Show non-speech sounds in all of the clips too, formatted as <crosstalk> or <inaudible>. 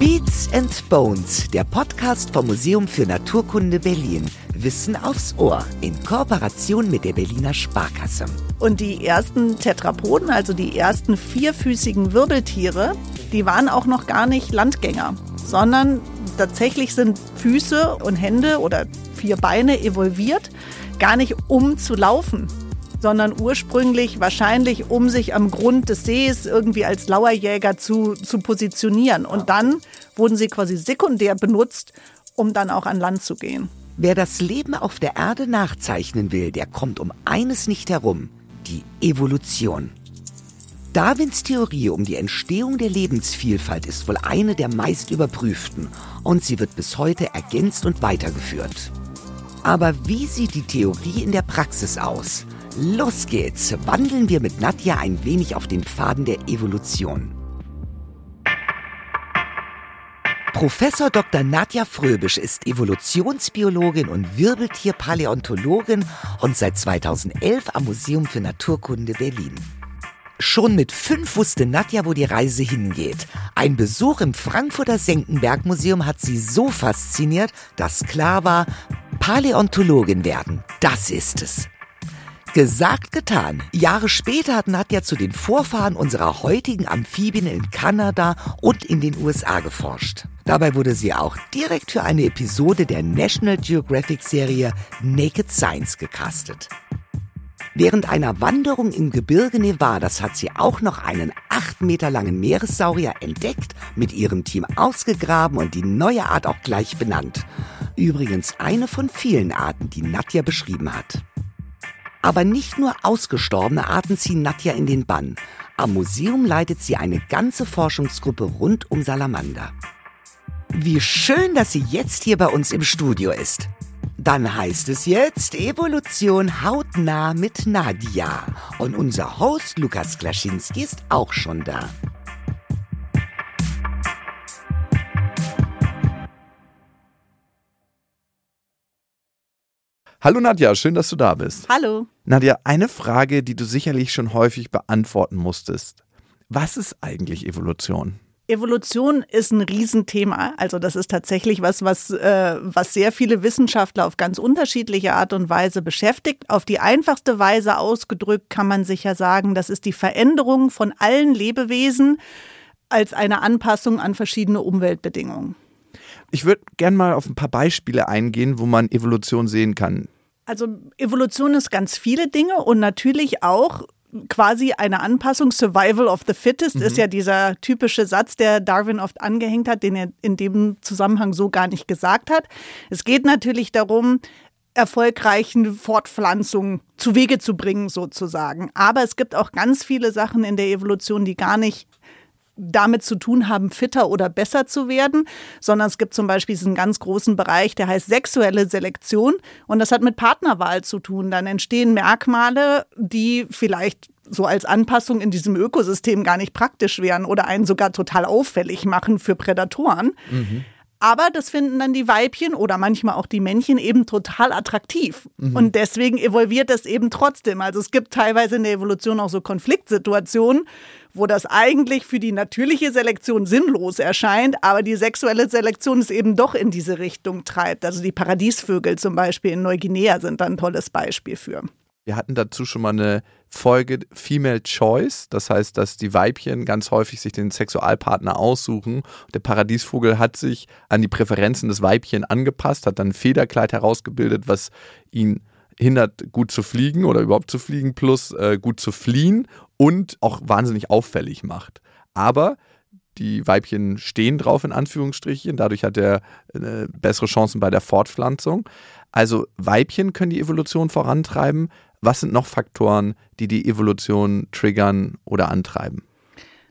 Beats and Bones, der Podcast vom Museum für Naturkunde Berlin. Wissen aufs Ohr in Kooperation mit der Berliner Sparkasse. Und die ersten Tetrapoden, also die ersten vierfüßigen Wirbeltiere, die waren auch noch gar nicht Landgänger, sondern tatsächlich sind Füße und Hände oder vier Beine evolviert, gar nicht um zu laufen, sondern ursprünglich wahrscheinlich, um sich am Grund des Sees irgendwie als Lauerjäger zu, zu positionieren. Und dann wurden sie quasi sekundär benutzt, um dann auch an Land zu gehen. Wer das Leben auf der Erde nachzeichnen will, der kommt um eines nicht herum, die Evolution. Darwins Theorie um die Entstehung der Lebensvielfalt ist wohl eine der meist überprüften und sie wird bis heute ergänzt und weitergeführt. Aber wie sieht die Theorie in der Praxis aus? Los geht's, wandeln wir mit Nadja ein wenig auf den Pfaden der Evolution. Professor Dr. Nadja Fröbisch ist Evolutionsbiologin und Wirbeltierpaläontologin und seit 2011 am Museum für Naturkunde Berlin. Schon mit fünf wusste Nadja, wo die Reise hingeht. Ein Besuch im Frankfurter Senckenberg-Museum hat sie so fasziniert, dass klar war, Paläontologin werden, das ist es. Gesagt, getan. Jahre später hat Nadja zu den Vorfahren unserer heutigen Amphibien in Kanada und in den USA geforscht. Dabei wurde sie auch direkt für eine Episode der National Geographic Serie Naked Science gecastet. Während einer Wanderung im Gebirge Nevadas hat sie auch noch einen acht Meter langen Meeressaurier entdeckt, mit ihrem Team ausgegraben und die neue Art auch gleich benannt. Übrigens eine von vielen Arten, die Nadja beschrieben hat. Aber nicht nur ausgestorbene Arten ziehen Nadja in den Bann. Am Museum leitet sie eine ganze Forschungsgruppe rund um Salamander. Wie schön, dass sie jetzt hier bei uns im Studio ist. Dann heißt es jetzt Evolution hautnah mit Nadia. Und unser Host Lukas Klaschinski ist auch schon da. Hallo Nadja, schön, dass du da bist. Hallo. Nadja, eine Frage, die du sicherlich schon häufig beantworten musstest. Was ist eigentlich Evolution? Evolution ist ein Riesenthema. Also das ist tatsächlich was, was, äh, was sehr viele Wissenschaftler auf ganz unterschiedliche Art und Weise beschäftigt. Auf die einfachste Weise ausgedrückt kann man sicher sagen, das ist die Veränderung von allen Lebewesen als eine Anpassung an verschiedene Umweltbedingungen. Ich würde gerne mal auf ein paar Beispiele eingehen, wo man Evolution sehen kann. Also Evolution ist ganz viele Dinge und natürlich auch quasi eine Anpassung. Survival of the Fittest mhm. ist ja dieser typische Satz, der Darwin oft angehängt hat, den er in dem Zusammenhang so gar nicht gesagt hat. Es geht natürlich darum, erfolgreichen Fortpflanzung zu Wege zu bringen, sozusagen. Aber es gibt auch ganz viele Sachen in der Evolution, die gar nicht damit zu tun haben, fitter oder besser zu werden, sondern es gibt zum Beispiel diesen ganz großen Bereich, der heißt sexuelle Selektion und das hat mit Partnerwahl zu tun. Dann entstehen Merkmale, die vielleicht so als Anpassung in diesem Ökosystem gar nicht praktisch wären oder einen sogar total auffällig machen für Prädatoren. Mhm. Aber das finden dann die Weibchen oder manchmal auch die Männchen eben total attraktiv. Mhm. Und deswegen evolviert das eben trotzdem. Also es gibt teilweise in der Evolution auch so Konfliktsituationen, wo das eigentlich für die natürliche Selektion sinnlos erscheint, aber die sexuelle Selektion es eben doch in diese Richtung treibt. Also die Paradiesvögel zum Beispiel in Neuguinea sind da ein tolles Beispiel für. Wir hatten dazu schon mal eine Folge Female Choice, das heißt, dass die Weibchen ganz häufig sich den Sexualpartner aussuchen. Der Paradiesvogel hat sich an die Präferenzen des Weibchen angepasst, hat dann ein Federkleid herausgebildet, was ihn hindert, gut zu fliegen oder überhaupt zu fliegen, plus äh, gut zu fliehen und auch wahnsinnig auffällig macht. Aber die Weibchen stehen drauf, in Anführungsstrichen. Dadurch hat er äh, bessere Chancen bei der Fortpflanzung. Also Weibchen können die Evolution vorantreiben. Was sind noch Faktoren, die die Evolution triggern oder antreiben?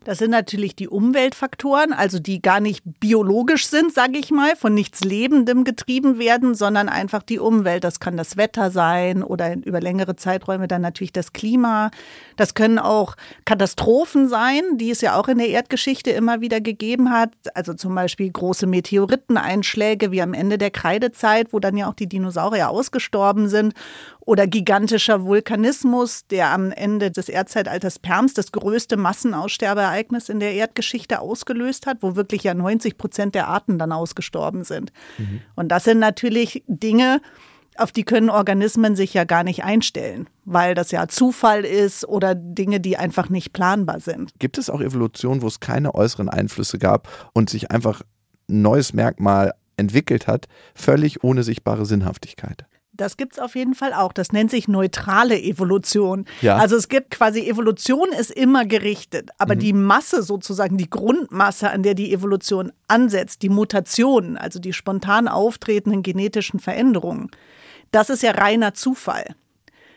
Das sind natürlich die Umweltfaktoren, also die gar nicht biologisch sind, sage ich mal, von nichts Lebendem getrieben werden, sondern einfach die Umwelt. Das kann das Wetter sein oder über längere Zeiträume dann natürlich das Klima. Das können auch Katastrophen sein, die es ja auch in der Erdgeschichte immer wieder gegeben hat. Also zum Beispiel große Meteoriteneinschläge wie am Ende der Kreidezeit, wo dann ja auch die Dinosaurier ausgestorben sind. oder gigantischer Vulkanismus, der am Ende des Erdzeitalters Perms das größte Massenaussterbeereignis in der Erdgeschichte ausgelöst hat, wo wirklich ja 90 Prozent der Arten dann ausgestorben sind. Mhm. Und das sind natürlich Dinge, auf die können Organismen sich ja gar nicht einstellen, weil das ja Zufall ist oder Dinge, die einfach nicht planbar sind. Gibt es auch Evolution, wo es keine äußeren Einflüsse gab und sich einfach ein neues Merkmal entwickelt hat, völlig ohne sichtbare Sinnhaftigkeit? Das gibt es auf jeden Fall auch. Das nennt sich neutrale Evolution. Ja. Also es gibt quasi, Evolution ist immer gerichtet, aber mhm. die Masse sozusagen, die Grundmasse, an der die Evolution ansetzt, die Mutationen, also die spontan auftretenden genetischen Veränderungen, das ist ja reiner Zufall.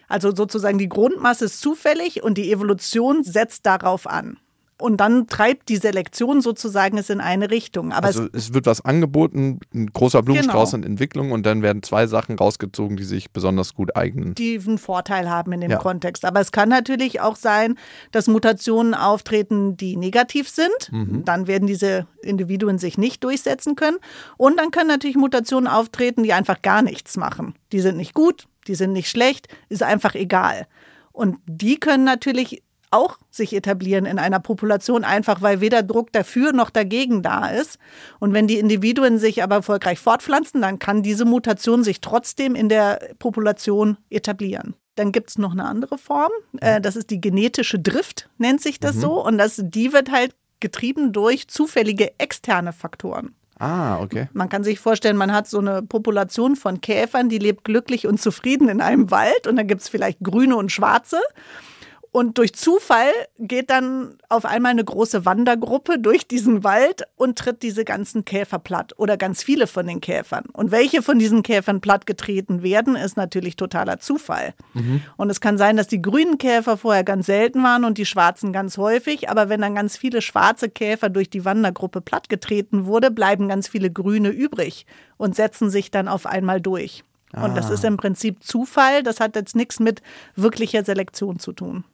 Also sozusagen die Grundmasse ist zufällig und die Evolution setzt darauf an und dann treibt die Selektion sozusagen es in eine Richtung. Aber also es, es wird was angeboten, ein großer Blumenstrauß genau. in Entwicklung und dann werden zwei Sachen rausgezogen, die sich besonders gut eignen. Die einen Vorteil haben in dem ja. Kontext. Aber es kann natürlich auch sein, dass Mutationen auftreten, die negativ sind. Mhm. Dann werden diese Individuen sich nicht durchsetzen können. Und dann können natürlich Mutationen auftreten, die einfach gar nichts machen. Die sind nicht gut, die sind nicht schlecht, ist einfach egal. Und die können natürlich auch sich etablieren in einer Population, einfach weil weder Druck dafür noch dagegen da ist. Und wenn die Individuen sich aber erfolgreich fortpflanzen, dann kann diese Mutation sich trotzdem in der Population etablieren. Dann gibt es noch eine andere Form, äh, das ist die genetische Drift, nennt sich das mhm. so. Und das, die wird halt getrieben durch zufällige externe Faktoren. Ah, okay. Man kann sich vorstellen, man hat so eine Population von Käfern, die lebt glücklich und zufrieden in einem Wald und da gibt es vielleicht grüne und schwarze. Und durch Zufall geht dann auf einmal eine große Wandergruppe durch diesen Wald und tritt diese ganzen Käfer platt oder ganz viele von den Käfern. Und welche von diesen Käfern plattgetreten werden, ist natürlich totaler Zufall. Mhm. Und es kann sein, dass die grünen Käfer vorher ganz selten waren und die schwarzen ganz häufig. Aber wenn dann ganz viele schwarze Käfer durch die Wandergruppe plattgetreten wurde, bleiben ganz viele grüne übrig und setzen sich dann auf einmal durch. Und das ah. ist im Prinzip Zufall. Das hat jetzt nichts mit wirklicher Selektion zu tun.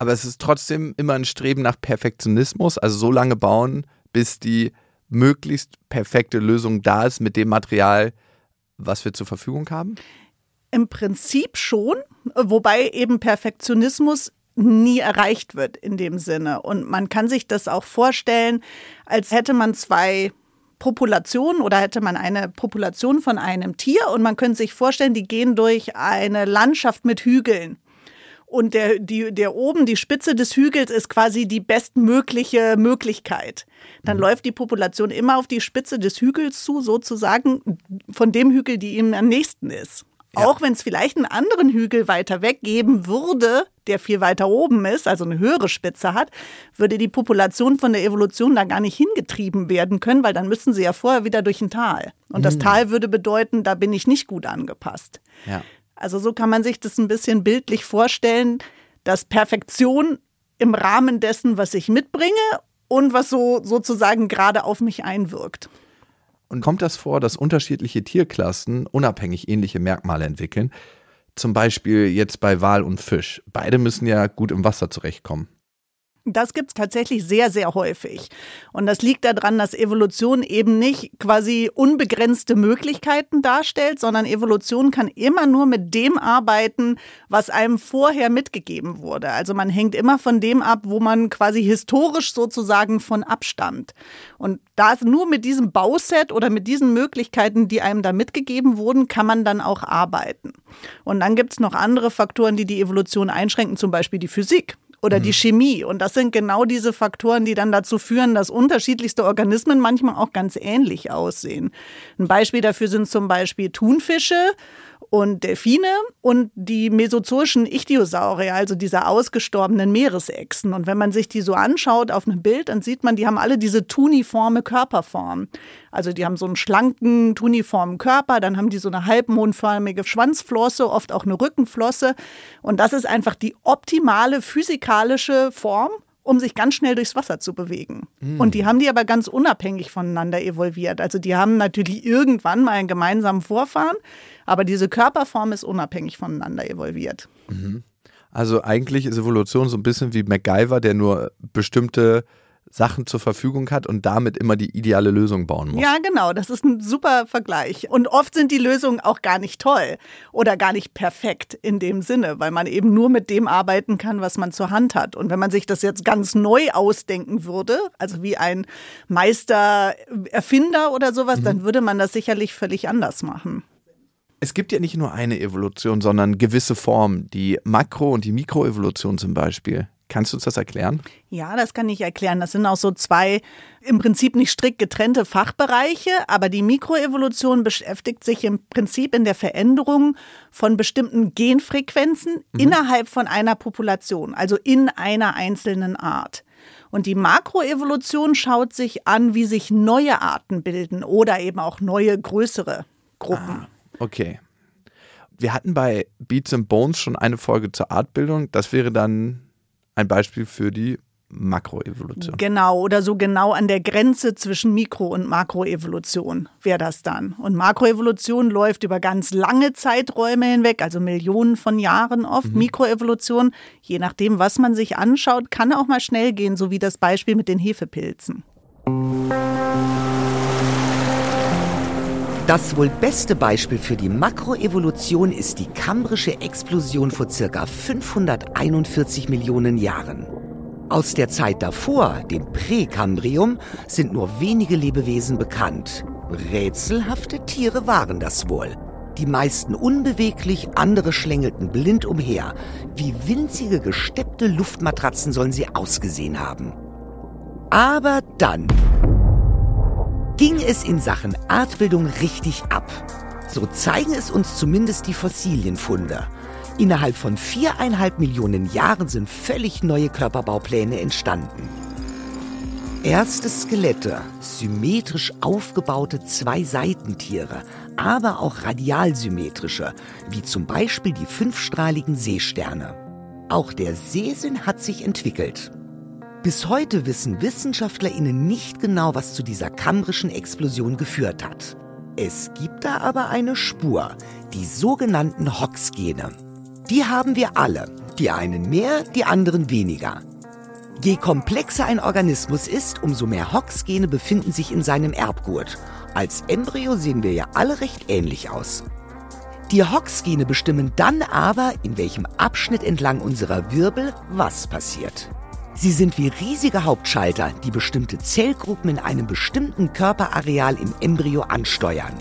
Aber es ist trotzdem immer ein Streben nach Perfektionismus, also so lange bauen, bis die möglichst perfekte Lösung da ist mit dem Material, was wir zur Verfügung haben? Im Prinzip schon, wobei eben Perfektionismus nie erreicht wird in dem Sinne. Und man kann sich das auch vorstellen, als hätte man zwei Populationen oder hätte man eine Population von einem Tier und man könnte sich vorstellen, die gehen durch eine Landschaft mit Hügeln und der, die, der oben, die Spitze des Hügels ist quasi die bestmögliche Möglichkeit. Dann mhm. läuft die Population immer auf die Spitze des Hügels zu, sozusagen von dem Hügel, die ihm am nächsten ist. Ja. Auch wenn es vielleicht einen anderen Hügel weiter weg geben würde, der viel weiter oben ist, also eine höhere Spitze hat, würde die Population von der Evolution da gar nicht hingetrieben werden können, weil dann müssten sie ja vorher wieder durch ein Tal. Und mhm. das Tal würde bedeuten, da bin ich nicht gut angepasst. Ja. Also so kann man sich das ein bisschen bildlich vorstellen, dass Perfektion im Rahmen dessen, was ich mitbringe und was so sozusagen gerade auf mich einwirkt. Und kommt das vor, dass unterschiedliche Tierklassen unabhängig ähnliche Merkmale entwickeln? Zum Beispiel jetzt bei Wal und Fisch. Beide müssen ja gut im Wasser zurechtkommen. Das gibt es tatsächlich sehr, sehr häufig. Und das liegt daran, dass Evolution eben nicht quasi unbegrenzte Möglichkeiten darstellt, sondern Evolution kann immer nur mit dem arbeiten, was einem vorher mitgegeben wurde. Also man hängt immer von dem ab, wo man quasi historisch sozusagen von abstammt. Und da nur mit diesem Bauset oder mit diesen Möglichkeiten, die einem da mitgegeben wurden, kann man dann auch arbeiten. Und dann gibt es noch andere Faktoren, die die Evolution einschränken, zum Beispiel die Physik oder mhm. die Chemie. Und das sind genau diese Faktoren, die dann dazu führen, dass unterschiedlichste Organismen manchmal auch ganz ähnlich aussehen. Ein Beispiel dafür sind zum Beispiel Thunfische und Delfine und die mesozoischen Ichthyosaurier, also diese ausgestorbenen Meeresechsen. Und wenn man sich die so anschaut auf einem Bild, dann sieht man, die haben alle diese tuniforme Körperform. Also die haben so einen schlanken, tuniformen Körper, dann haben die so eine halbmondförmige Schwanzflosse, oft auch eine Rückenflosse. Und das ist einfach die optimale physikalische Form um sich ganz schnell durchs Wasser zu bewegen. Mhm. Und die haben die aber ganz unabhängig voneinander evolviert. Also die haben natürlich irgendwann mal einen gemeinsamen Vorfahren, aber diese Körperform ist unabhängig voneinander evolviert. Mhm. Also eigentlich ist Evolution so ein bisschen wie MacGyver, der nur bestimmte Sachen zur Verfügung hat und damit immer die ideale Lösung bauen muss. Ja, genau, das ist ein super Vergleich. Und oft sind die Lösungen auch gar nicht toll oder gar nicht perfekt in dem Sinne, weil man eben nur mit dem arbeiten kann, was man zur Hand hat. Und wenn man sich das jetzt ganz neu ausdenken würde, also wie ein Meistererfinder oder sowas, mhm. dann würde man das sicherlich völlig anders machen. Es gibt ja nicht nur eine Evolution, sondern gewisse Formen, die Makro- und die Mikroevolution zum Beispiel. Kannst du uns das erklären? Ja, das kann ich erklären. Das sind auch so zwei im Prinzip nicht strikt getrennte Fachbereiche, aber die Mikroevolution beschäftigt sich im Prinzip in der Veränderung von bestimmten Genfrequenzen mhm. innerhalb von einer Population, also in einer einzelnen Art. Und die Makroevolution schaut sich an, wie sich neue Arten bilden oder eben auch neue größere Gruppen. Ah, okay. Wir hatten bei Beats and Bones schon eine Folge zur Artbildung. Das wäre dann ein Beispiel für die Makroevolution. Genau, oder so genau an der Grenze zwischen Mikro- und Makroevolution wäre das dann. Und Makroevolution läuft über ganz lange Zeiträume hinweg, also Millionen von Jahren oft. Mhm. Mikroevolution, je nachdem, was man sich anschaut, kann auch mal schnell gehen, so wie das Beispiel mit den Hefepilzen. Das wohl beste Beispiel für die Makroevolution ist die kambrische Explosion vor circa 541 Millionen Jahren. Aus der Zeit davor, dem Präkambrium, sind nur wenige Lebewesen bekannt. Rätselhafte Tiere waren das wohl. Die meisten unbeweglich, andere schlängelten blind umher. Wie winzige gesteppte Luftmatratzen sollen sie ausgesehen haben. Aber dann ging es in Sachen Artbildung richtig ab. So zeigen es uns zumindest die Fossilienfunde. Innerhalb von viereinhalb Millionen Jahren sind völlig neue Körperbaupläne entstanden. Erste Skelette, symmetrisch aufgebaute Zwei-Seitentiere, aber auch radialsymmetrische, wie zum Beispiel die fünfstrahligen Seesterne. Auch der Seesinn hat sich entwickelt. Bis heute wissen WissenschaftlerInnen nicht genau, was zu dieser kambrischen Explosion geführt hat. Es gibt da aber eine Spur, die sogenannten Hox-Gene. Die haben wir alle, die einen mehr, die anderen weniger. Je komplexer ein Organismus ist, umso mehr Hox-Gene befinden sich in seinem Erbgut. Als Embryo sehen wir ja alle recht ähnlich aus. Die Hox-Gene bestimmen dann aber, in welchem Abschnitt entlang unserer Wirbel was passiert. Sie sind wie riesige Hauptschalter, die bestimmte Zellgruppen in einem bestimmten Körperareal im Embryo ansteuern.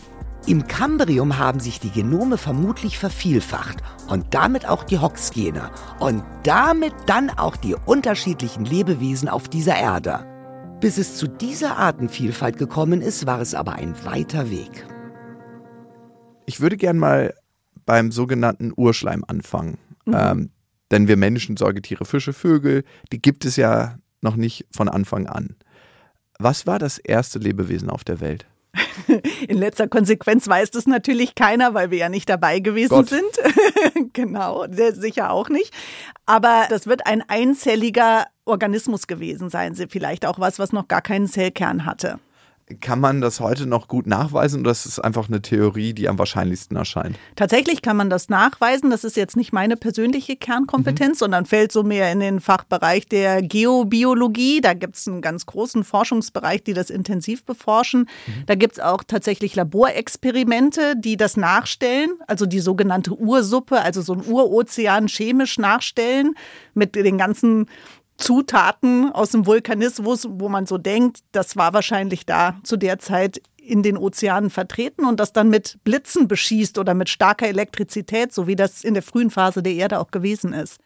Im Kambrium haben sich die Genome vermutlich vervielfacht und damit auch die Hox-Gene und damit dann auch die unterschiedlichen Lebewesen auf dieser Erde. Bis es zu dieser Artenvielfalt gekommen ist, war es aber ein weiter Weg. Ich würde gern mal beim sogenannten Urschleim anfangen. Mhm. Ähm, denn wir Menschen, Säugetiere, Fische, Vögel, die gibt es ja noch nicht von Anfang an. Was war das erste Lebewesen auf der Welt? <laughs> In letzter Konsequenz weiß das natürlich keiner, weil wir ja nicht dabei gewesen Gott. sind. <laughs> genau, sicher auch nicht. Aber das wird ein einzelliger Organismus gewesen sein. Vielleicht auch was, was noch gar keinen Zellkern hatte. Kann man das heute noch gut nachweisen oder ist es einfach eine Theorie, die am wahrscheinlichsten erscheint? Tatsächlich kann man das nachweisen. Das ist jetzt nicht meine persönliche Kernkompetenz, mhm. sondern fällt so mehr in den Fachbereich der Geobiologie. Da gibt es einen ganz großen Forschungsbereich, die das intensiv beforschen. Mhm. Da gibt es auch tatsächlich Laborexperimente, die das nachstellen, also die sogenannte Ursuppe, also so ein Urozean chemisch nachstellen mit den ganzen Zutaten aus dem Vulkanismus, wo man so denkt, das war wahrscheinlich da zu der Zeit in den Ozeanen vertreten und das dann mit Blitzen beschießt oder mit starker Elektrizität, so wie das in der frühen Phase der Erde auch gewesen ist.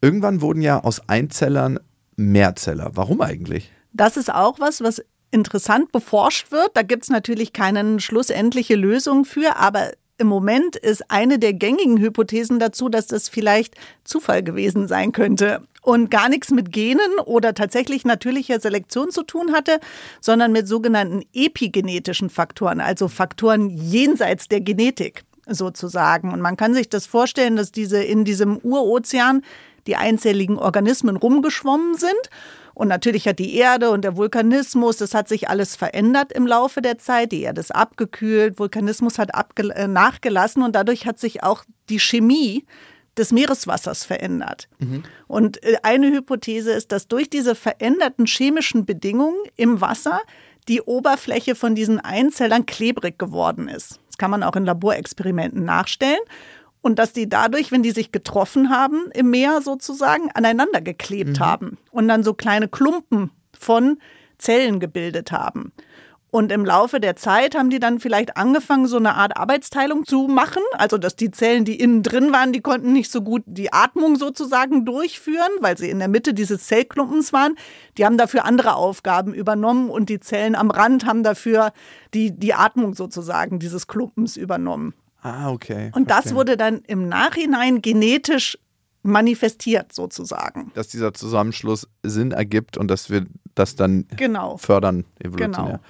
Irgendwann wurden ja aus Einzellern Mehrzeller. Warum eigentlich? Das ist auch was, was interessant beforscht wird. Da gibt es natürlich keine schlussendliche Lösung für, aber im Moment ist eine der gängigen Hypothesen dazu, dass das vielleicht Zufall gewesen sein könnte und gar nichts mit Genen oder tatsächlich natürlicher Selektion zu tun hatte, sondern mit sogenannten epigenetischen Faktoren, also Faktoren jenseits der Genetik sozusagen. Und man kann sich das vorstellen, dass diese in diesem Urozean die einzelligen Organismen rumgeschwommen sind und natürlich hat die Erde und der Vulkanismus, das hat sich alles verändert im Laufe der Zeit. Die Erde ist abgekühlt, Vulkanismus hat äh, nachgelassen und dadurch hat sich auch die Chemie des Meereswassers verändert. Mhm. Und äh, eine Hypothese ist, dass durch diese veränderten chemischen Bedingungen im Wasser die Oberfläche von diesen Einzellern klebrig geworden ist. Das kann man auch in Laborexperimenten nachstellen. Und dass die dadurch, wenn die sich getroffen haben, im Meer sozusagen aneinander geklebt mhm. haben und dann so kleine Klumpen von Zellen gebildet haben. Und im Laufe der Zeit haben die dann vielleicht angefangen, so eine Art Arbeitsteilung zu machen. Also, dass die Zellen, die innen drin waren, die konnten nicht so gut die Atmung sozusagen durchführen, weil sie in der Mitte dieses Zellklumpens waren. Die haben dafür andere Aufgaben übernommen und die Zellen am Rand haben dafür die, die Atmung sozusagen dieses Klumpens übernommen. Ah, okay. Und das okay. wurde dann im Nachhinein genetisch manifestiert sozusagen. Dass dieser Zusammenschluss Sinn ergibt und dass wir das dann genau. fördern evolutionär. Genau.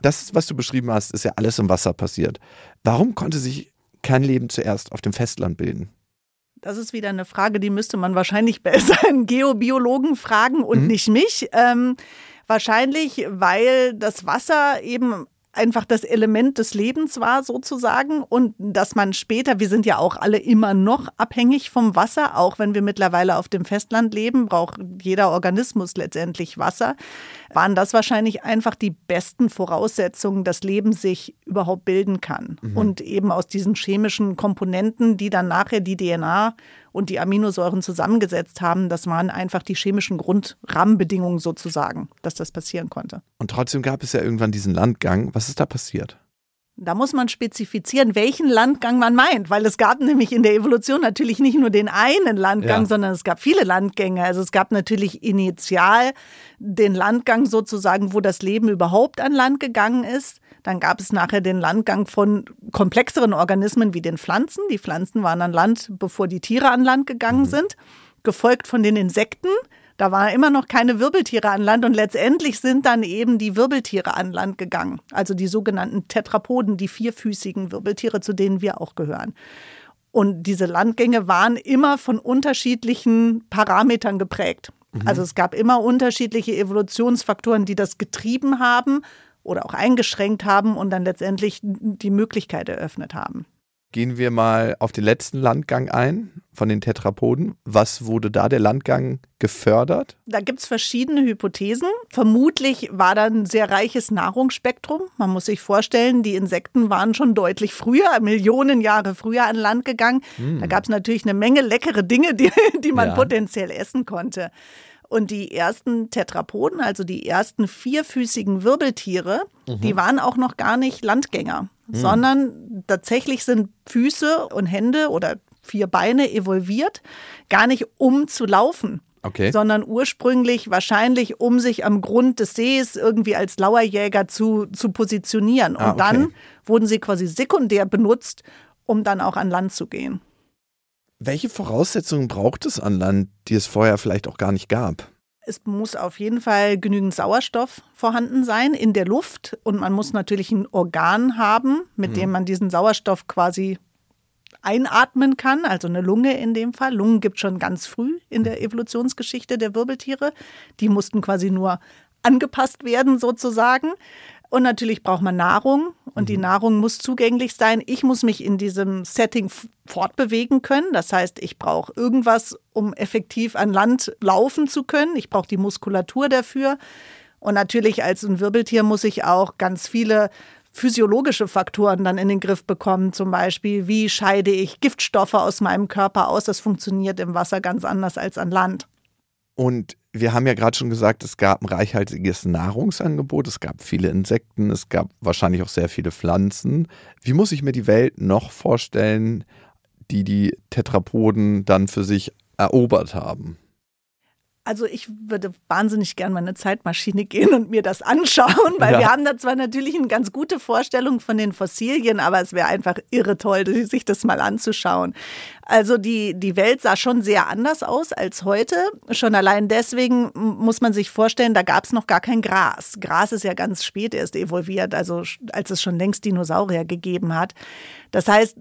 Das, was du beschrieben hast, ist ja alles im Wasser passiert. Warum konnte sich kein Leben zuerst auf dem Festland bilden? Das ist wieder eine Frage, die müsste man wahrscheinlich <laughs> besser einen Geobiologen fragen und mhm. nicht mich. Ähm, wahrscheinlich, weil das Wasser eben einfach das Element des Lebens war sozusagen und dass man später, wir sind ja auch alle immer noch abhängig vom Wasser, auch wenn wir mittlerweile auf dem Festland leben, braucht jeder Organismus letztendlich Wasser, waren das wahrscheinlich einfach die besten Voraussetzungen, dass Leben sich überhaupt bilden kann. Mhm. Und eben aus diesen chemischen Komponenten, die dann nachher die DNA und die Aminosäuren zusammengesetzt haben, das waren einfach die chemischen Grundrahmenbedingungen sozusagen, dass das passieren konnte. Und trotzdem gab es ja irgendwann diesen Landgang. Was ist da passiert? Da muss man spezifizieren, welchen Landgang man meint, weil es gab nämlich in der Evolution natürlich nicht nur den einen Landgang, ja. sondern es gab viele Landgänge. Also es gab natürlich initial den Landgang sozusagen, wo das Leben überhaupt an Land gegangen ist. Dann gab es nachher den Landgang von komplexeren Organismen wie den Pflanzen. Die Pflanzen waren an Land, bevor die Tiere an Land gegangen mhm. sind, gefolgt von den Insekten. Da waren immer noch keine Wirbeltiere an Land und letztendlich sind dann eben die Wirbeltiere an Land gegangen. Also die sogenannten Tetrapoden, die vierfüßigen Wirbeltiere, zu denen wir auch gehören. Und diese Landgänge waren immer von unterschiedlichen Parametern geprägt. Mhm. Also es gab immer unterschiedliche Evolutionsfaktoren, die das getrieben haben oder auch eingeschränkt haben und dann letztendlich die Möglichkeit eröffnet haben. Gehen wir mal auf den letzten Landgang ein von den Tetrapoden. Was wurde da der Landgang gefördert? Da gibt es verschiedene Hypothesen. Vermutlich war da ein sehr reiches Nahrungsspektrum. Man muss sich vorstellen, die Insekten waren schon deutlich früher, Millionen Jahre früher an Land gegangen. Hm. Da gab es natürlich eine Menge leckere Dinge, die, die man ja. potenziell essen konnte. Und die ersten Tetrapoden, also die ersten vierfüßigen Wirbeltiere, mhm. die waren auch noch gar nicht Landgänger, mhm. sondern tatsächlich sind Füße und Hände oder vier Beine evolviert, gar nicht um zu laufen. Okay. sondern ursprünglich wahrscheinlich, um sich am Grund des Sees irgendwie als Lauerjäger zu, zu positionieren. Und ah, okay. dann wurden sie quasi sekundär benutzt, um dann auch an Land zu gehen. Welche Voraussetzungen braucht es an Land, die es vorher vielleicht auch gar nicht gab? Es muss auf jeden Fall genügend Sauerstoff vorhanden sein in der Luft und man muss natürlich ein Organ haben, mit hm. dem man diesen Sauerstoff quasi einatmen kann, also eine Lunge in dem Fall. Lungen gibt es schon ganz früh in der Evolutionsgeschichte der Wirbeltiere. Die mussten quasi nur angepasst werden sozusagen. Und natürlich braucht man Nahrung und mhm. die Nahrung muss zugänglich sein. Ich muss mich in diesem Setting fortbewegen können. Das heißt, ich brauche irgendwas, um effektiv an Land laufen zu können. Ich brauche die Muskulatur dafür. Und natürlich als ein Wirbeltier muss ich auch ganz viele physiologische Faktoren dann in den Griff bekommen. Zum Beispiel, wie scheide ich Giftstoffe aus meinem Körper aus? Das funktioniert im Wasser ganz anders als an Land. Und wir haben ja gerade schon gesagt, es gab ein reichhaltiges Nahrungsangebot, es gab viele Insekten, es gab wahrscheinlich auch sehr viele Pflanzen. Wie muss ich mir die Welt noch vorstellen, die die Tetrapoden dann für sich erobert haben? Also ich würde wahnsinnig gern mal eine Zeitmaschine gehen und mir das anschauen, weil ja. wir haben da zwar natürlich eine ganz gute Vorstellung von den Fossilien, aber es wäre einfach irre toll, sich das mal anzuschauen. Also die, die Welt sah schon sehr anders aus als heute. Schon allein deswegen muss man sich vorstellen, da gab es noch gar kein Gras. Gras ist ja ganz spät erst evolviert, also als es schon längst Dinosaurier gegeben hat. Das heißt,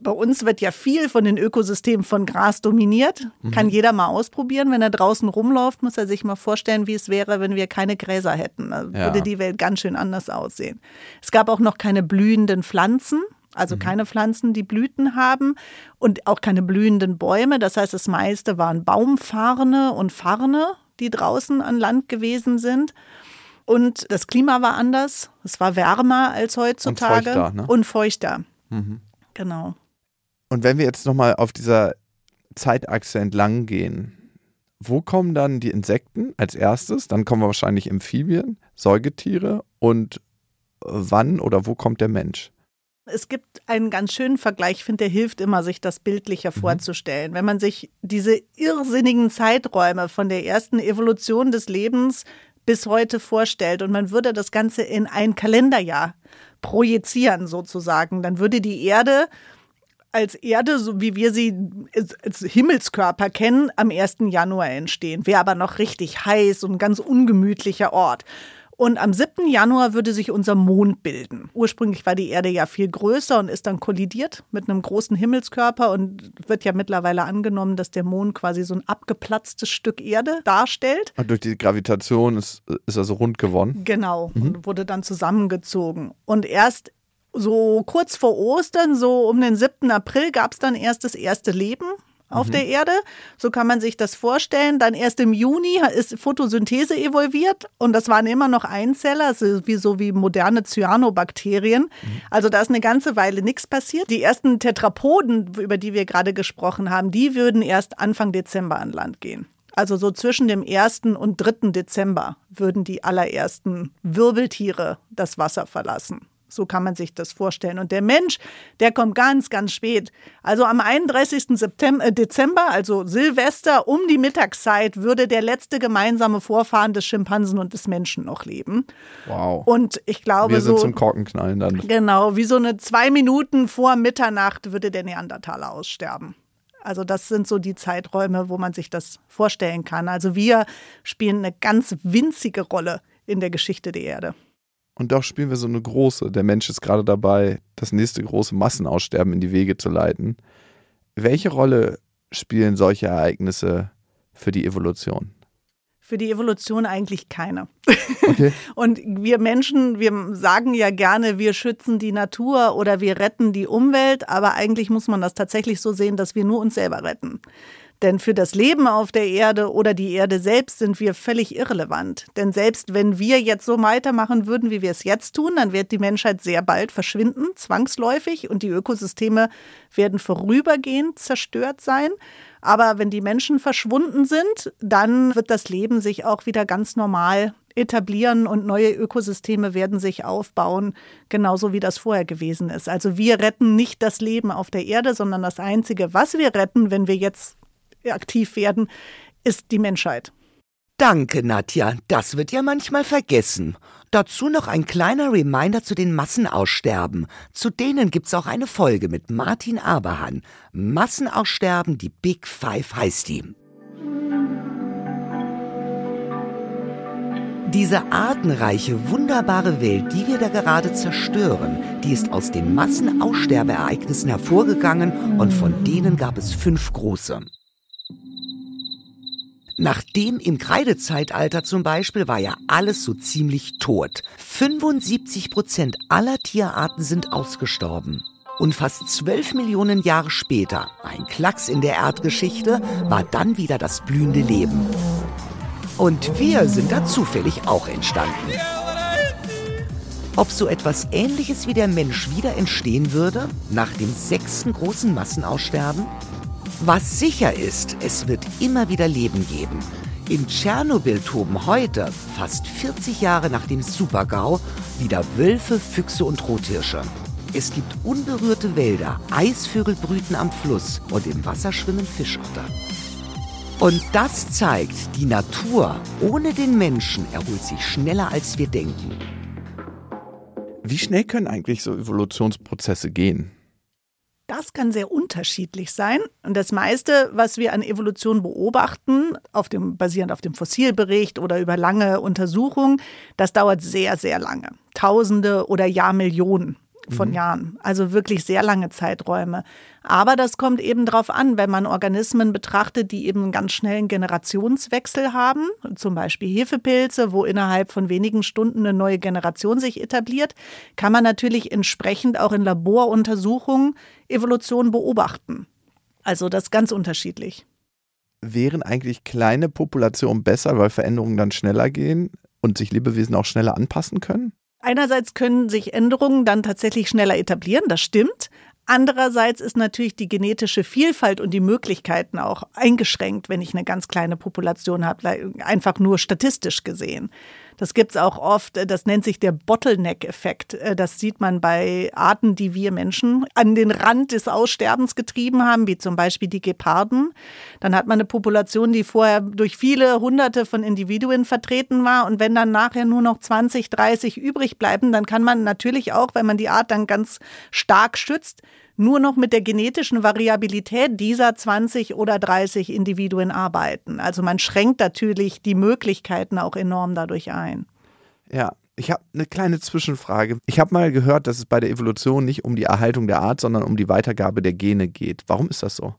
bei uns wird ja viel von den Ökosystemen von Gras dominiert. Mhm. Kann jeder mal ausprobieren. Wenn er draußen rumläuft, muss er sich mal vorstellen, wie es wäre, wenn wir keine Gräser hätten. Da ja. würde die Welt ganz schön anders aussehen. Es gab auch noch keine blühenden Pflanzen. Also mhm. keine Pflanzen, die Blüten haben und auch keine blühenden Bäume. Das heißt, das meiste waren Baumfarne und Farne, die draußen an Land gewesen sind. Und das Klima war anders. Es war wärmer als heutzutage. Und feuchter. Ne? Und feuchter. Mhm. Genau. Und wenn wir jetzt nochmal auf dieser Zeitachse entlang gehen, wo kommen dann die Insekten als erstes? Dann kommen wahrscheinlich Amphibien, Säugetiere und wann oder wo kommt der Mensch? Es gibt einen ganz schönen Vergleich, ich finde, der hilft immer, sich das bildlicher mhm. vorzustellen. Wenn man sich diese irrsinnigen Zeiträume von der ersten Evolution des Lebens bis heute vorstellt und man würde das Ganze in ein Kalenderjahr projizieren sozusagen, dann würde die Erde als Erde, so wie wir sie als Himmelskörper kennen, am 1. Januar entstehen. Wäre aber noch richtig heiß und ein ganz ungemütlicher Ort. Und am 7. Januar würde sich unser Mond bilden. Ursprünglich war die Erde ja viel größer und ist dann kollidiert mit einem großen Himmelskörper und wird ja mittlerweile angenommen, dass der Mond quasi so ein abgeplatztes Stück Erde darstellt. Und durch die Gravitation ist, ist er so rund geworden. Genau, mhm. und wurde dann zusammengezogen. Und erst so kurz vor Ostern, so um den 7. April, gab es dann erst das erste Leben auf mhm. der Erde. So kann man sich das vorstellen. Dann erst im Juni ist Photosynthese evolviert und das waren immer noch Einzeller, also wie so wie moderne Cyanobakterien. Mhm. Also da ist eine ganze Weile nichts passiert. Die ersten Tetrapoden, über die wir gerade gesprochen haben, die würden erst Anfang Dezember an Land gehen. Also so zwischen dem 1. und 3. Dezember würden die allerersten Wirbeltiere das Wasser verlassen. So kann man sich das vorstellen. Und der Mensch, der kommt ganz, ganz spät. Also am 31. September, äh, Dezember, also Silvester, um die Mittagszeit, würde der letzte gemeinsame Vorfahren des Schimpansen und des Menschen noch leben. Wow. Und ich glaube, Wir sind so, zum Korkenknallen dann. Genau, wie so eine zwei Minuten vor Mitternacht würde der Neandertaler aussterben. Also das sind so die Zeiträume, wo man sich das vorstellen kann. Also wir spielen eine ganz winzige Rolle in der Geschichte der Erde. Und doch spielen wir so eine große. Der Mensch ist gerade dabei, das nächste große Massenaussterben in die Wege zu leiten. Welche Rolle spielen solche Ereignisse für die Evolution? Für die Evolution eigentlich keine. Okay. <laughs> Und wir Menschen, wir sagen ja gerne, wir schützen die Natur oder wir retten die Umwelt, aber eigentlich muss man das tatsächlich so sehen, dass wir nur uns selber retten. Denn für das Leben auf der Erde oder die Erde selbst sind wir völlig irrelevant. Denn selbst wenn wir jetzt so weitermachen würden, wie wir es jetzt tun, dann wird die Menschheit sehr bald verschwinden, zwangsläufig, und die Ökosysteme werden vorübergehend zerstört sein. Aber wenn die Menschen verschwunden sind, dann wird das Leben sich auch wieder ganz normal etablieren und neue Ökosysteme werden sich aufbauen, genauso wie das vorher gewesen ist. Also wir retten nicht das Leben auf der Erde, sondern das Einzige, was wir retten, wenn wir jetzt aktiv werden, ist die Menschheit. Danke, Nadja. Das wird ja manchmal vergessen. Dazu noch ein kleiner Reminder zu den Massenaussterben. Zu denen gibt's auch eine Folge mit Martin Aberhahn. Massenaussterben, die Big Five heißt die. Diese artenreiche, wunderbare Welt, die wir da gerade zerstören, die ist aus den Massenaussterbeereignissen hervorgegangen und von denen gab es fünf große. Nachdem im Kreidezeitalter zum Beispiel war ja alles so ziemlich tot. 75 Prozent aller Tierarten sind ausgestorben. Und fast 12 Millionen Jahre später, ein Klacks in der Erdgeschichte, war dann wieder das blühende Leben. Und wir sind da zufällig auch entstanden. Ob so etwas Ähnliches wie der Mensch wieder entstehen würde, nach dem sechsten großen Massenaussterben? Was sicher ist, es wird immer wieder Leben geben. In Tschernobyl toben heute, fast 40 Jahre nach dem Supergau, wieder Wölfe, Füchse und Rothirsche. Es gibt unberührte Wälder, Eisvögel brüten am Fluss und im Wasser schwimmen Fischotter. Und das zeigt, die Natur ohne den Menschen erholt sich schneller als wir denken. Wie schnell können eigentlich so Evolutionsprozesse gehen? Das kann sehr unterschiedlich sein. Und das meiste, was wir an Evolution beobachten, auf dem, basierend auf dem Fossilbericht oder über lange Untersuchungen, das dauert sehr, sehr lange. Tausende oder Jahrmillionen von mhm. Jahren, also wirklich sehr lange Zeiträume. Aber das kommt eben darauf an, wenn man Organismen betrachtet, die eben einen ganz schnellen Generationswechsel haben, zum Beispiel Hefepilze, wo innerhalb von wenigen Stunden eine neue Generation sich etabliert, kann man natürlich entsprechend auch in Laboruntersuchungen Evolution beobachten. Also das ist ganz unterschiedlich. Wären eigentlich kleine Populationen besser, weil Veränderungen dann schneller gehen und sich Lebewesen auch schneller anpassen können? Einerseits können sich Änderungen dann tatsächlich schneller etablieren, das stimmt. Andererseits ist natürlich die genetische Vielfalt und die Möglichkeiten auch eingeschränkt, wenn ich eine ganz kleine Population habe, einfach nur statistisch gesehen. Das gibt's auch oft, das nennt sich der Bottleneck-Effekt. Das sieht man bei Arten, die wir Menschen an den Rand des Aussterbens getrieben haben, wie zum Beispiel die Geparden. Dann hat man eine Population, die vorher durch viele hunderte von Individuen vertreten war. Und wenn dann nachher nur noch 20, 30 übrig bleiben, dann kann man natürlich auch, wenn man die Art dann ganz stark schützt, nur noch mit der genetischen Variabilität dieser 20 oder 30 Individuen arbeiten. Also man schränkt natürlich die Möglichkeiten auch enorm dadurch ein. Ja, ich habe eine kleine Zwischenfrage. Ich habe mal gehört, dass es bei der Evolution nicht um die Erhaltung der Art, sondern um die Weitergabe der Gene geht. Warum ist das so?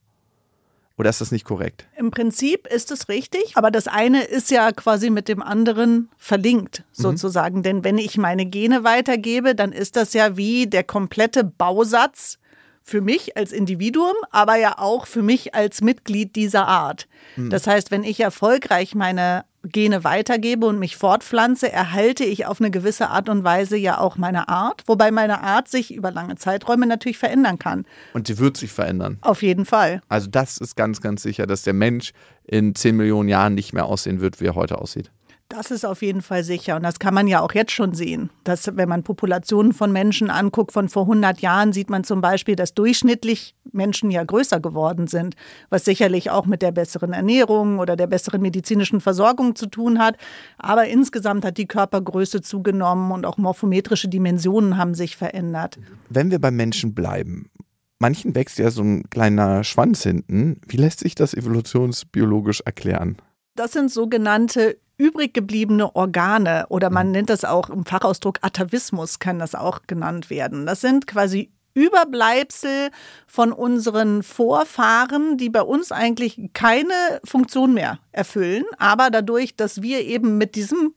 Oder ist das nicht korrekt? Im Prinzip ist es richtig, aber das eine ist ja quasi mit dem anderen verlinkt, mhm. sozusagen. Mhm. Denn wenn ich meine Gene weitergebe, dann ist das ja wie der komplette Bausatz für mich als Individuum, aber ja auch für mich als Mitglied dieser Art. Mhm. Das heißt, wenn ich erfolgreich meine Gene weitergebe und mich fortpflanze, erhalte ich auf eine gewisse Art und Weise ja auch meine Art, wobei meine Art sich über lange Zeiträume natürlich verändern kann. Und sie wird sich verändern. Auf jeden Fall. Also das ist ganz, ganz sicher, dass der Mensch in 10 Millionen Jahren nicht mehr aussehen wird, wie er heute aussieht. Das ist auf jeden Fall sicher. Und das kann man ja auch jetzt schon sehen. Dass, wenn man Populationen von Menschen anguckt von vor 100 Jahren, sieht man zum Beispiel, dass durchschnittlich Menschen ja größer geworden sind, was sicherlich auch mit der besseren Ernährung oder der besseren medizinischen Versorgung zu tun hat. Aber insgesamt hat die Körpergröße zugenommen und auch morphometrische Dimensionen haben sich verändert. Wenn wir beim Menschen bleiben, manchen wächst ja so ein kleiner Schwanz hinten. Wie lässt sich das evolutionsbiologisch erklären? Das sind sogenannte übrig gebliebene Organe oder man mhm. nennt das auch im Fachausdruck Atavismus, kann das auch genannt werden. Das sind quasi Überbleibsel von unseren Vorfahren, die bei uns eigentlich keine Funktion mehr erfüllen, aber dadurch, dass wir eben mit diesem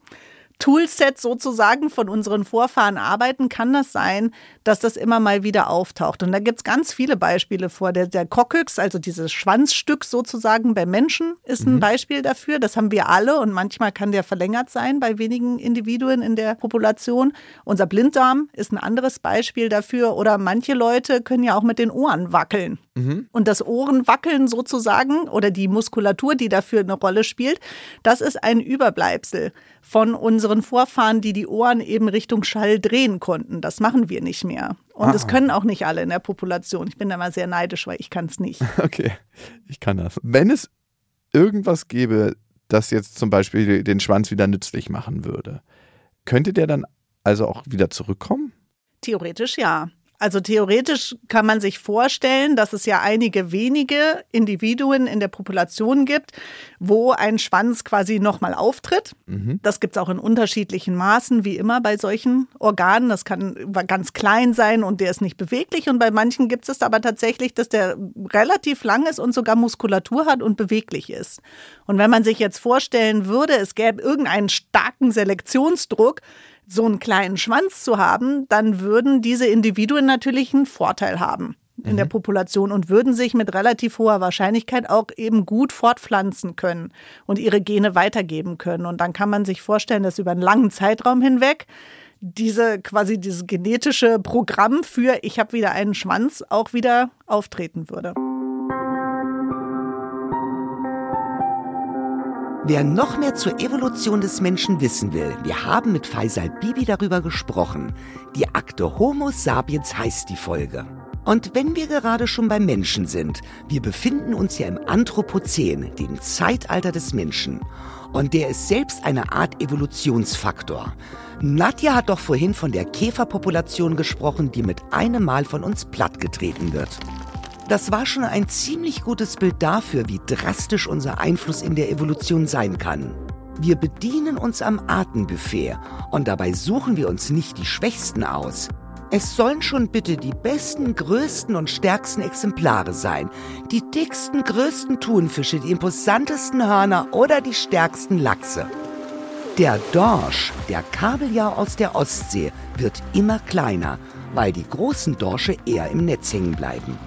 Toolset sozusagen von unseren Vorfahren arbeiten, kann das sein, dass das immer mal wieder auftaucht. Und da gibt es ganz viele Beispiele vor. Der, der Kokyx, also dieses Schwanzstück sozusagen bei Menschen, ist ein mhm. Beispiel dafür. Das haben wir alle und manchmal kann der verlängert sein bei wenigen Individuen in der Population. Unser Blinddarm ist ein anderes Beispiel dafür. Oder manche Leute können ja auch mit den Ohren wackeln. Mhm. Und das Ohrenwackeln sozusagen oder die Muskulatur, die dafür eine Rolle spielt, das ist ein Überbleibsel von unseren Vorfahren, die die Ohren eben Richtung Schall drehen konnten. Das machen wir nicht mehr. Und ah. das können auch nicht alle in der Population. Ich bin da mal sehr neidisch, weil ich kann es nicht. <laughs> Okay, ich kann das. Wenn es irgendwas gäbe, das jetzt zum Beispiel den Schwanz wieder nützlich machen würde, könnte der dann also auch wieder zurückkommen? Theoretisch ja. Also theoretisch kann man sich vorstellen, dass es ja einige wenige Individuen in der Population gibt, wo ein Schwanz quasi nochmal auftritt. Mhm. Das gibt es auch in unterschiedlichen Maßen, wie immer bei solchen Organen. Das kann ganz klein sein und der ist nicht beweglich. Und bei manchen gibt es aber tatsächlich, dass der relativ lang ist und sogar Muskulatur hat und beweglich ist. Und wenn man sich jetzt vorstellen würde, es gäbe irgendeinen starken Selektionsdruck, so einen kleinen Schwanz zu haben, dann würden diese Individuen natürlich einen Vorteil haben in mhm. der Population und würden sich mit relativ hoher Wahrscheinlichkeit auch eben gut fortpflanzen können und ihre Gene weitergeben können. Und dann kann man sich vorstellen, dass über einen langen Zeitraum hinweg diese quasi dieses genetische Programm für ich habe wieder einen Schwanz auch wieder auftreten würde. Wer noch mehr zur Evolution des Menschen wissen will, wir haben mit Faisal Bibi darüber gesprochen. Die Akte Homo sapiens heißt die Folge. Und wenn wir gerade schon beim Menschen sind, wir befinden uns ja im Anthropozän, dem Zeitalter des Menschen. Und der ist selbst eine Art Evolutionsfaktor. Nadja hat doch vorhin von der Käferpopulation gesprochen, die mit einem Mal von uns plattgetreten wird. Das war schon ein ziemlich gutes Bild dafür, wie drastisch unser Einfluss in der Evolution sein kann. Wir bedienen uns am Artenbuffet und dabei suchen wir uns nicht die Schwächsten aus. Es sollen schon bitte die besten, größten und stärksten Exemplare sein. Die dicksten, größten Thunfische, die imposantesten Hörner oder die stärksten Lachse. Der Dorsch, der Kabeljau aus der Ostsee, wird immer kleiner, weil die großen Dorsche eher im Netz hängen bleiben.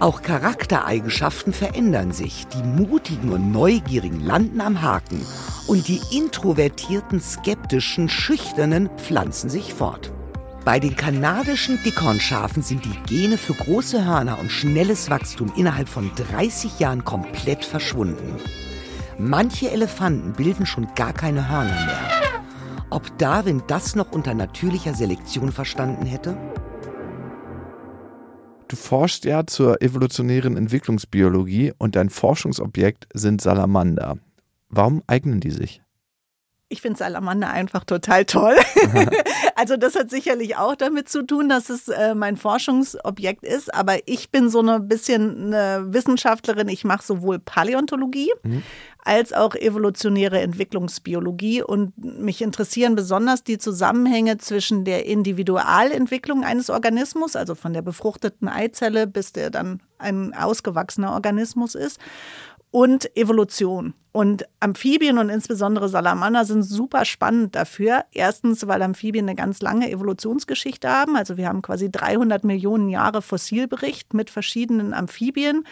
Auch Charaktereigenschaften verändern sich. Die mutigen und neugierigen landen am Haken und die introvertierten, skeptischen, schüchternen pflanzen sich fort. Bei den kanadischen Dickhornschafen sind die Gene für große Hörner und schnelles Wachstum innerhalb von 30 Jahren komplett verschwunden. Manche Elefanten bilden schon gar keine Hörner mehr. Ob Darwin das noch unter natürlicher Selektion verstanden hätte? Du forschst ja zur evolutionären Entwicklungsbiologie und dein Forschungsobjekt sind Salamander. Warum eignen die sich? Ich finde Salamander einfach total toll. <laughs> also das hat sicherlich auch damit zu tun, dass es äh, mein Forschungsobjekt ist. Aber ich bin so ein bisschen eine Wissenschaftlerin. Ich mache sowohl Paläontologie mhm. als auch evolutionäre Entwicklungsbiologie. Und mich interessieren besonders die Zusammenhänge zwischen der Individualentwicklung eines Organismus, also von der befruchteten Eizelle bis der dann ein ausgewachsener Organismus ist und Evolution. Und Amphibien und insbesondere Salamander sind super spannend dafür. Erstens, weil Amphibien eine ganz lange Evolutionsgeschichte haben. Also wir haben quasi 300 Millionen Jahre Fossilbericht mit verschiedenen Amphibien,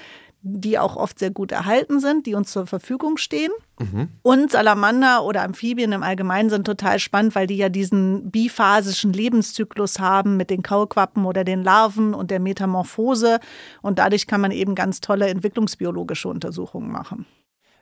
die auch oft sehr gut erhalten sind, die uns zur Verfügung stehen. Mhm. Und Salamander oder Amphibien im Allgemeinen sind total spannend, weil die ja diesen biphasischen Lebenszyklus haben mit den Kaulquappen oder den Larven und der Metamorphose. Und dadurch kann man eben ganz tolle entwicklungsbiologische Untersuchungen machen.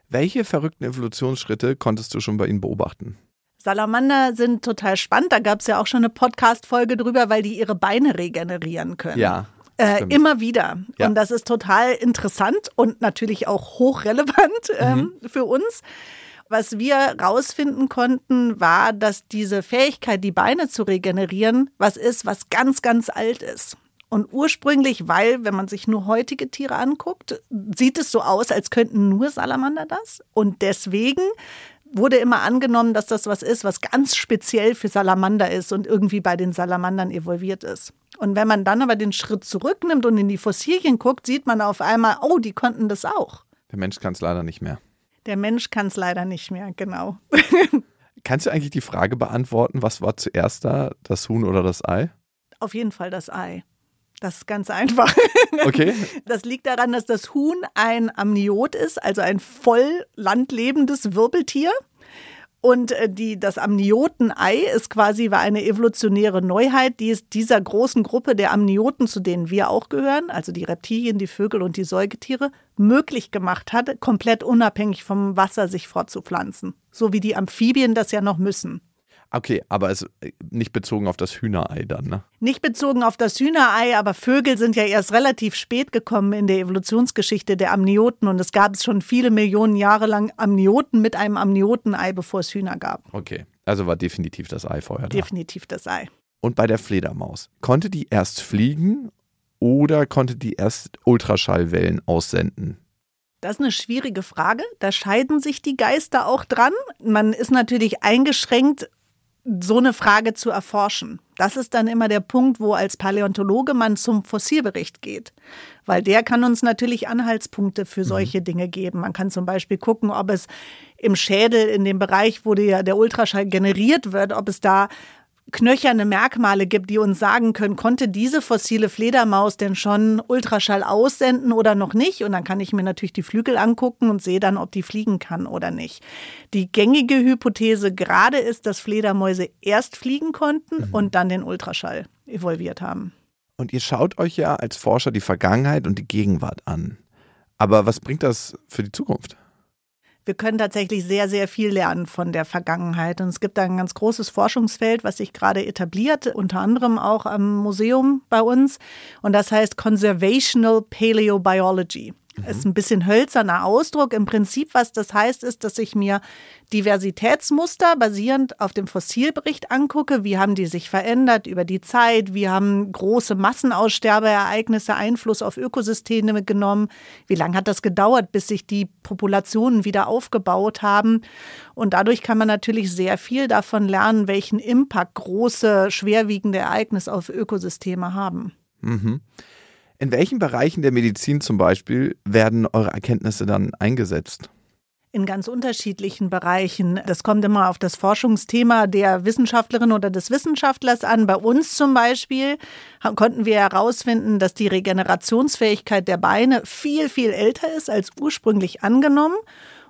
Welche verrückten Evolutionsschritte konntest du schon bei ihnen beobachten? Salamander sind total spannend. Da gab es ja auch schon eine Podcast-Folge drüber, weil die ihre Beine regenerieren können. Ja. Äh, immer wieder. Ja. Und das ist total interessant und natürlich auch hochrelevant <laughs> ähm, mhm. für uns. Was wir rausfinden konnten, war, dass diese Fähigkeit, die Beine zu regenerieren, was ist, was ganz, ganz alt ist. Und ursprünglich, weil, wenn man sich nur heutige Tiere anguckt, sieht es so aus, als könnten nur Salamander das. Und deswegen wurde immer angenommen, dass das was ist, was ganz speziell für Salamander ist und irgendwie bei den Salamandern evolviert ist. Und wenn man dann aber den Schritt zurücknimmt und in die Fossilien guckt, sieht man auf einmal, oh, die konnten das auch. Der Mensch kann es leider nicht mehr. Der Mensch kann es leider nicht mehr, genau. <laughs> Kannst du eigentlich die Frage beantworten, was war zuerst da, das Huhn oder das Ei? Auf jeden Fall das Ei. Das ist ganz einfach. <laughs> Okay. Das liegt daran, dass das Huhn ein Amniot ist, also ein voll landlebendes Wirbeltier. Und äh, die, das Amniotenei ist quasi war eine evolutionäre Neuheit, die es dieser großen Gruppe der Amnioten, zu denen wir auch gehören, also die Reptilien, die Vögel und die Säugetiere, möglich gemacht hat, komplett unabhängig vom Wasser sich fortzupflanzen. So wie die Amphibien das ja noch müssen. Okay, aber es äh, nicht bezogen auf das Hühnerei dann, ne? Nicht bezogen auf das Hühnerei, aber Vögel sind ja erst relativ spät gekommen in der Evolutionsgeschichte der Amnioten und es gab schon viele Millionen Jahre lang Amnioten mit einem Amniotenei, bevor es Hühner gab. Okay, also war definitiv das Ei vorher da. Definitiv das Ei. Und bei der Fledermaus, konnte die erst fliegen oder konnte die erst Ultraschallwellen aussenden? Das ist eine schwierige Frage. Da scheiden sich die Geister auch dran. Man ist natürlich eingeschränkt so eine Frage zu erforschen. Das ist dann immer der Punkt, wo als Paläontologe man zum Fossilbericht geht. Weil der kann uns natürlich Anhaltspunkte für mhm. solche Dinge geben. Man kann zum Beispiel gucken, ob es im Schädel, in dem Bereich, wo der, der Ultraschall generiert wird, ob es da knöcherne Merkmale gibt, die uns sagen können, konnte diese fossile Fledermaus denn schon Ultraschall aussenden oder noch nicht? Und dann kann ich mir natürlich die Flügel angucken und sehe dann, ob die fliegen kann oder nicht. Die gängige Hypothese gerade ist, dass Fledermäuse erst fliegen konnten mhm. und dann den Ultraschall evolviert haben. Und ihr schaut euch ja als Forscher die Vergangenheit und die Gegenwart an. Aber was bringt das für die Zukunft? Wir können tatsächlich sehr, sehr viel lernen von der Vergangenheit. Und es gibt da ein ganz großes Forschungsfeld, was sich gerade etabliert, unter anderem auch am Museum bei uns. Und das heißt Conservational Paleobiology. Mhm. Ist ein bisschen hölzerner Ausdruck. Im Prinzip, was das heißt, ist, dass ich mir Diversitätsmuster basierend auf dem Fossilbericht angucke. Wie haben die sich verändert über die Zeit? Wie haben große Massenaussterbeereignisse Einfluss auf Ökosysteme genommen? Wie lange hat das gedauert, bis sich die Populationen wieder aufgebaut haben? Und dadurch kann man natürlich sehr viel davon lernen, welchen Impact große, schwerwiegende Ereignisse auf Ökosysteme haben. Mhm. In welchen Bereichen der Medizin zum Beispiel werden eure Erkenntnisse dann eingesetzt? in ganz unterschiedlichen Bereichen. Das kommt immer auf das Forschungsthema der Wissenschaftlerin oder des Wissenschaftlers an. Bei uns zum Beispiel konnten wir herausfinden, dass die Regenerationsfähigkeit der Beine viel, viel älter ist als ursprünglich angenommen.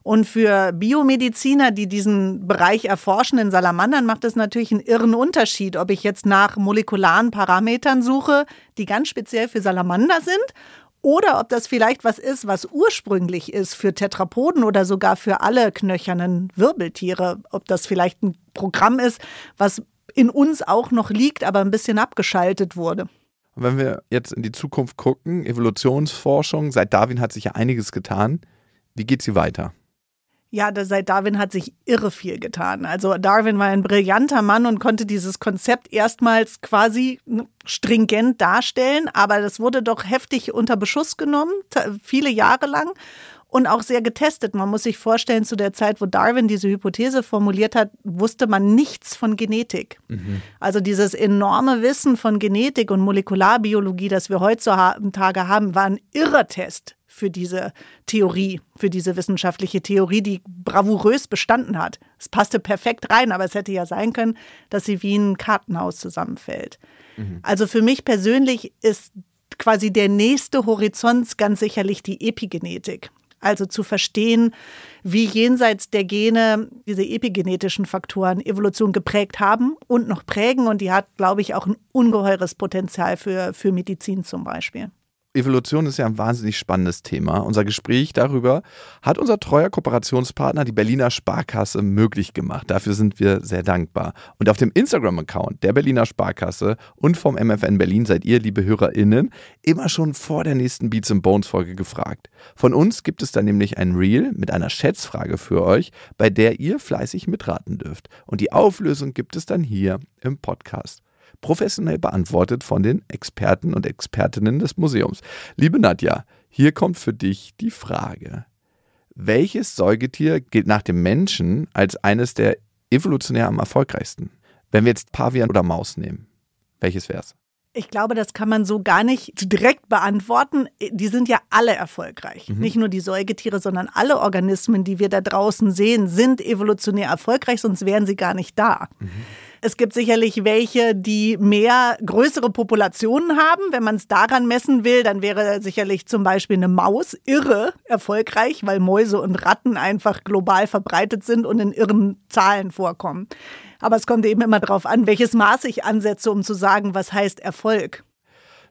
Und für Biomediziner, die diesen Bereich erforschen in Salamandern, macht es natürlich einen irren Unterschied, ob ich jetzt nach molekularen Parametern suche, die ganz speziell für Salamander sind, oder ob das vielleicht was ist, was ursprünglich ist für Tetrapoden oder sogar für alle knöchernen Wirbeltiere. Ob das vielleicht ein Programm ist, was in uns auch noch liegt, aber ein bisschen abgeschaltet wurde. Wenn wir jetzt in die Zukunft gucken, Evolutionsforschung, seit Darwin hat sich ja einiges getan. Wie geht sie weiter? Ja, seit Darwin hat sich irre viel getan. Also Darwin war ein brillanter Mann und konnte dieses Konzept erstmals quasi stringent darstellen, aber das wurde doch heftig unter Beschuss genommen, viele Jahre lang und auch sehr getestet. Man muss sich vorstellen, zu der Zeit, wo Darwin diese Hypothese formuliert hat, wusste man nichts von Genetik. Mhm. Also dieses enorme Wissen von Genetik und Molekularbiologie, das wir heutzutage haben, war ein irrer Test für diese Theorie, für diese wissenschaftliche Theorie, die bravourös bestanden hat. Es passte perfekt rein, aber es hätte ja sein können, dass sie wie ein Kartenhaus zusammenfällt. Mhm. Also für mich persönlich ist quasi der nächste Horizont ganz sicherlich die Epigenetik. Also zu verstehen, wie jenseits der Gene diese epigenetischen Faktoren Evolution geprägt haben und noch prägen. Und die hat, glaube ich, auch ein ungeheures Potenzial für, für Medizin zum Beispiel. Evolution ist ja ein wahnsinnig spannendes Thema. Unser Gespräch darüber hat unser treuer Kooperationspartner, die Berliner Sparkasse, möglich gemacht. Dafür sind wir sehr dankbar. Und auf dem Instagram-Account der Berliner Sparkasse und vom MFN Berlin seid ihr, liebe HörerInnen, immer schon vor der nächsten Beats and Bones Folge gefragt. Von uns gibt es dann nämlich ein Reel mit einer Schätzfrage für euch, bei der ihr fleißig mitraten dürft. Und die Auflösung gibt es dann hier im Podcast professionell beantwortet von den Experten und Expertinnen des Museums. Liebe Nadja, hier kommt für dich die Frage. Welches Säugetier gilt nach dem Menschen als eines der evolutionär am erfolgreichsten? Wenn wir jetzt Pavian oder Maus nehmen, welches wäre es? Ich glaube, das kann man so gar nicht direkt beantworten. Die sind ja alle erfolgreich. Mhm. Nicht nur die Säugetiere, sondern alle Organismen, die wir da draußen sehen, sind evolutionär erfolgreich, sonst wären sie gar nicht da. Mhm. Es gibt sicherlich welche, die mehr größere Populationen haben. Wenn man es daran messen will, dann wäre sicherlich zum Beispiel eine Maus irre erfolgreich, weil Mäuse und Ratten einfach global verbreitet sind und in irren Zahlen vorkommen. Aber es kommt eben immer darauf an, welches Maß ich ansetze, um zu sagen, was heißt Erfolg.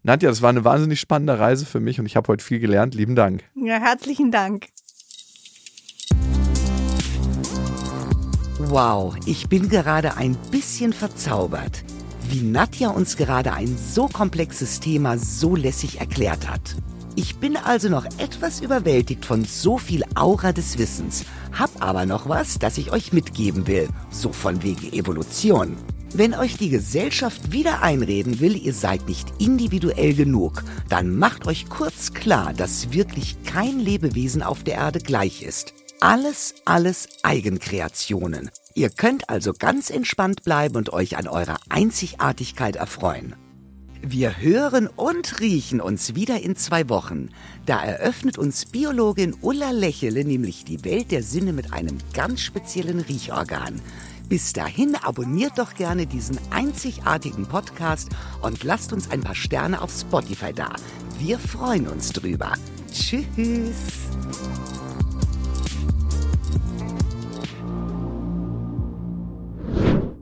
Nadja, das war eine wahnsinnig spannende Reise für mich und ich habe heute viel gelernt. Lieben Dank. Ja, herzlichen Dank. Wow, ich bin gerade ein bisschen verzaubert, wie Nadja uns gerade ein so komplexes Thema so lässig erklärt hat. Ich bin also noch etwas überwältigt von so viel Aura des Wissens, hab aber noch was, das ich euch mitgeben will, so von wegen Evolution. Wenn euch die Gesellschaft wieder einreden will, ihr seid nicht individuell genug, dann macht euch kurz klar, dass wirklich kein Lebewesen auf der Erde gleich ist. Alles, alles Eigenkreationen. Ihr könnt also ganz entspannt bleiben und euch an eurer Einzigartigkeit erfreuen. Wir hören und riechen uns wieder in zwei Wochen. Da eröffnet uns Biologin Ulla Lächele nämlich die Welt der Sinne mit einem ganz speziellen Riechorgan. Bis dahin abonniert doch gerne diesen einzigartigen Podcast und lasst uns ein paar Sterne auf Spotify da. Wir freuen uns drüber. Tschüss.